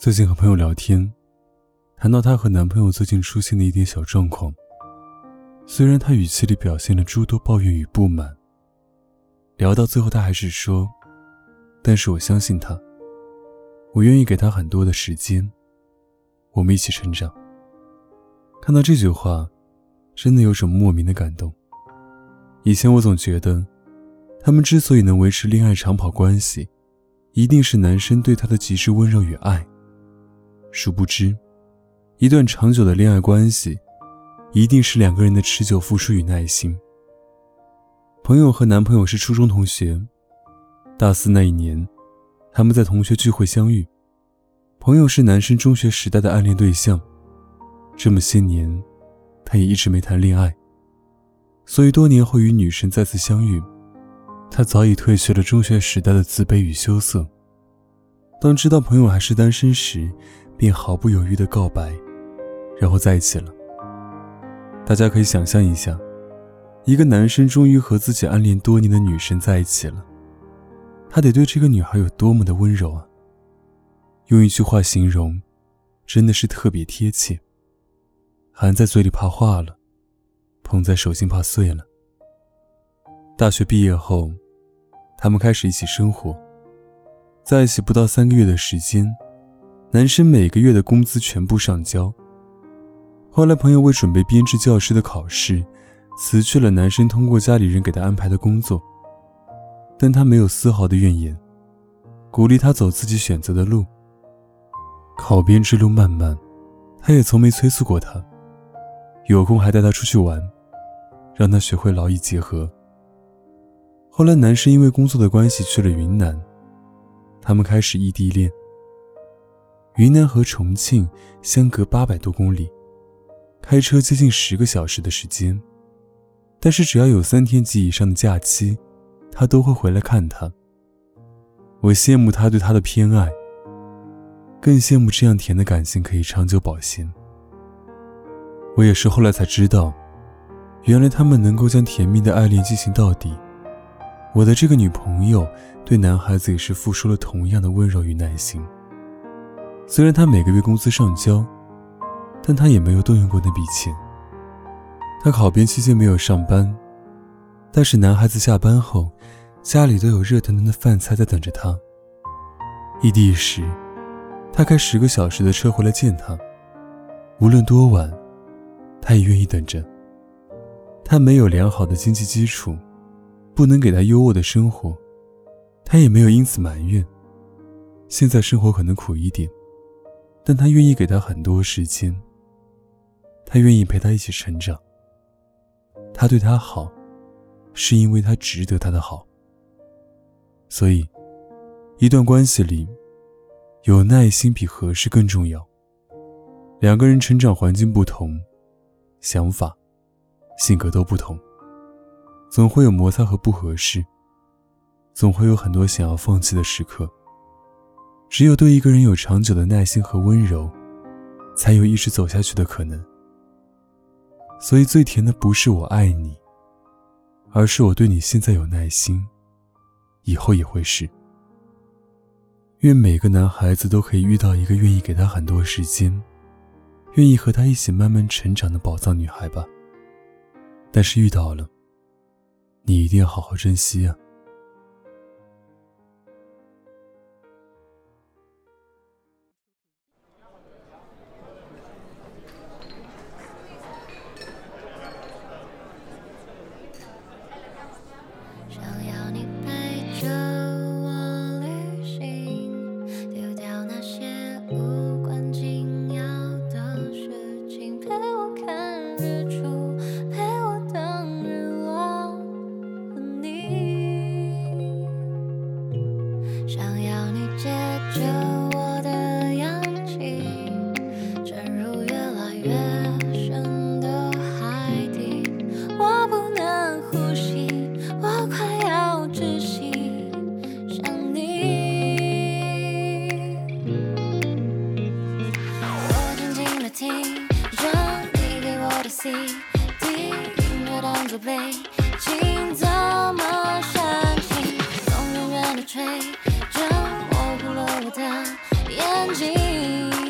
最近和朋友聊天，谈到她和男朋友最近出现的一点小状况。虽然她语气里表现了诸多抱怨与不满，聊到最后，她还是说：“但是我相信他，我愿意给他很多的时间，我们一起成长。”看到这句话，真的有种莫名的感动。以前我总觉得，他们之所以能维持恋爱长跑关系，一定是男生对她的极致温柔与爱。殊不知，一段长久的恋爱关系，一定是两个人的持久付出与耐心。朋友和男朋友是初中同学，大四那一年，他们在同学聚会相遇。朋友是男生中学时代的暗恋对象。这么些年，他也一直没谈恋爱，所以多年后与女神再次相遇，他早已褪去了中学时代的自卑与羞涩。当知道朋友还是单身时，便毫不犹豫的告白，然后在一起了。大家可以想象一下，一个男生终于和自己暗恋多年的女神在一起了，他得对这个女孩有多么的温柔啊！用一句话形容，真的是特别贴切。含在嘴里怕化了，捧在手心怕碎了。大学毕业后，他们开始一起生活。在一起不到三个月的时间，男生每个月的工资全部上交。后来，朋友为准备编制教师的考试，辞去了男生通过家里人给他安排的工作。但他没有丝毫的怨言，鼓励他走自己选择的路。考编之路漫漫，他也从没催促过他。有空还带他出去玩，让他学会劳逸结合。后来，男生因为工作的关系去了云南，他们开始异地恋。云南和重庆相隔八百多公里，开车接近十个小时的时间，但是只要有三天及以上的假期，他都会回来看他。我羡慕他对他的偏爱，更羡慕这样甜的感情可以长久保鲜。我也是后来才知道，原来他们能够将甜蜜的爱恋进行到底。我的这个女朋友对男孩子也是付出了同样的温柔与耐心。虽然他每个月工资上交，但他也没有动用过那笔钱。他考编期间没有上班，但是男孩子下班后，家里都有热腾腾的饭菜在等着他。异地时，他开十个小时的车回来见他，无论多晚。他也愿意等着。他没有良好的经济基础，不能给他优渥的生活，他也没有因此埋怨。现在生活可能苦一点，但他愿意给他很多时间。他愿意陪他一起成长。他对他好，是因为他值得他的好。所以，一段关系里，有耐心比合适更重要。两个人成长环境不同。想法、性格都不同，总会有摩擦和不合适，总会有很多想要放弃的时刻。只有对一个人有长久的耐心和温柔，才有一直走下去的可能。所以，最甜的不是我爱你，而是我对你现在有耐心，以后也会是。愿每个男孩子都可以遇到一个愿意给他很多时间。愿意和他一起慢慢成长的宝藏女孩吧。但是遇到了，你一定要好好珍惜啊。日出 C D，音乐当作背景，怎么煽情？风远远的吹着，模糊了我的眼睛。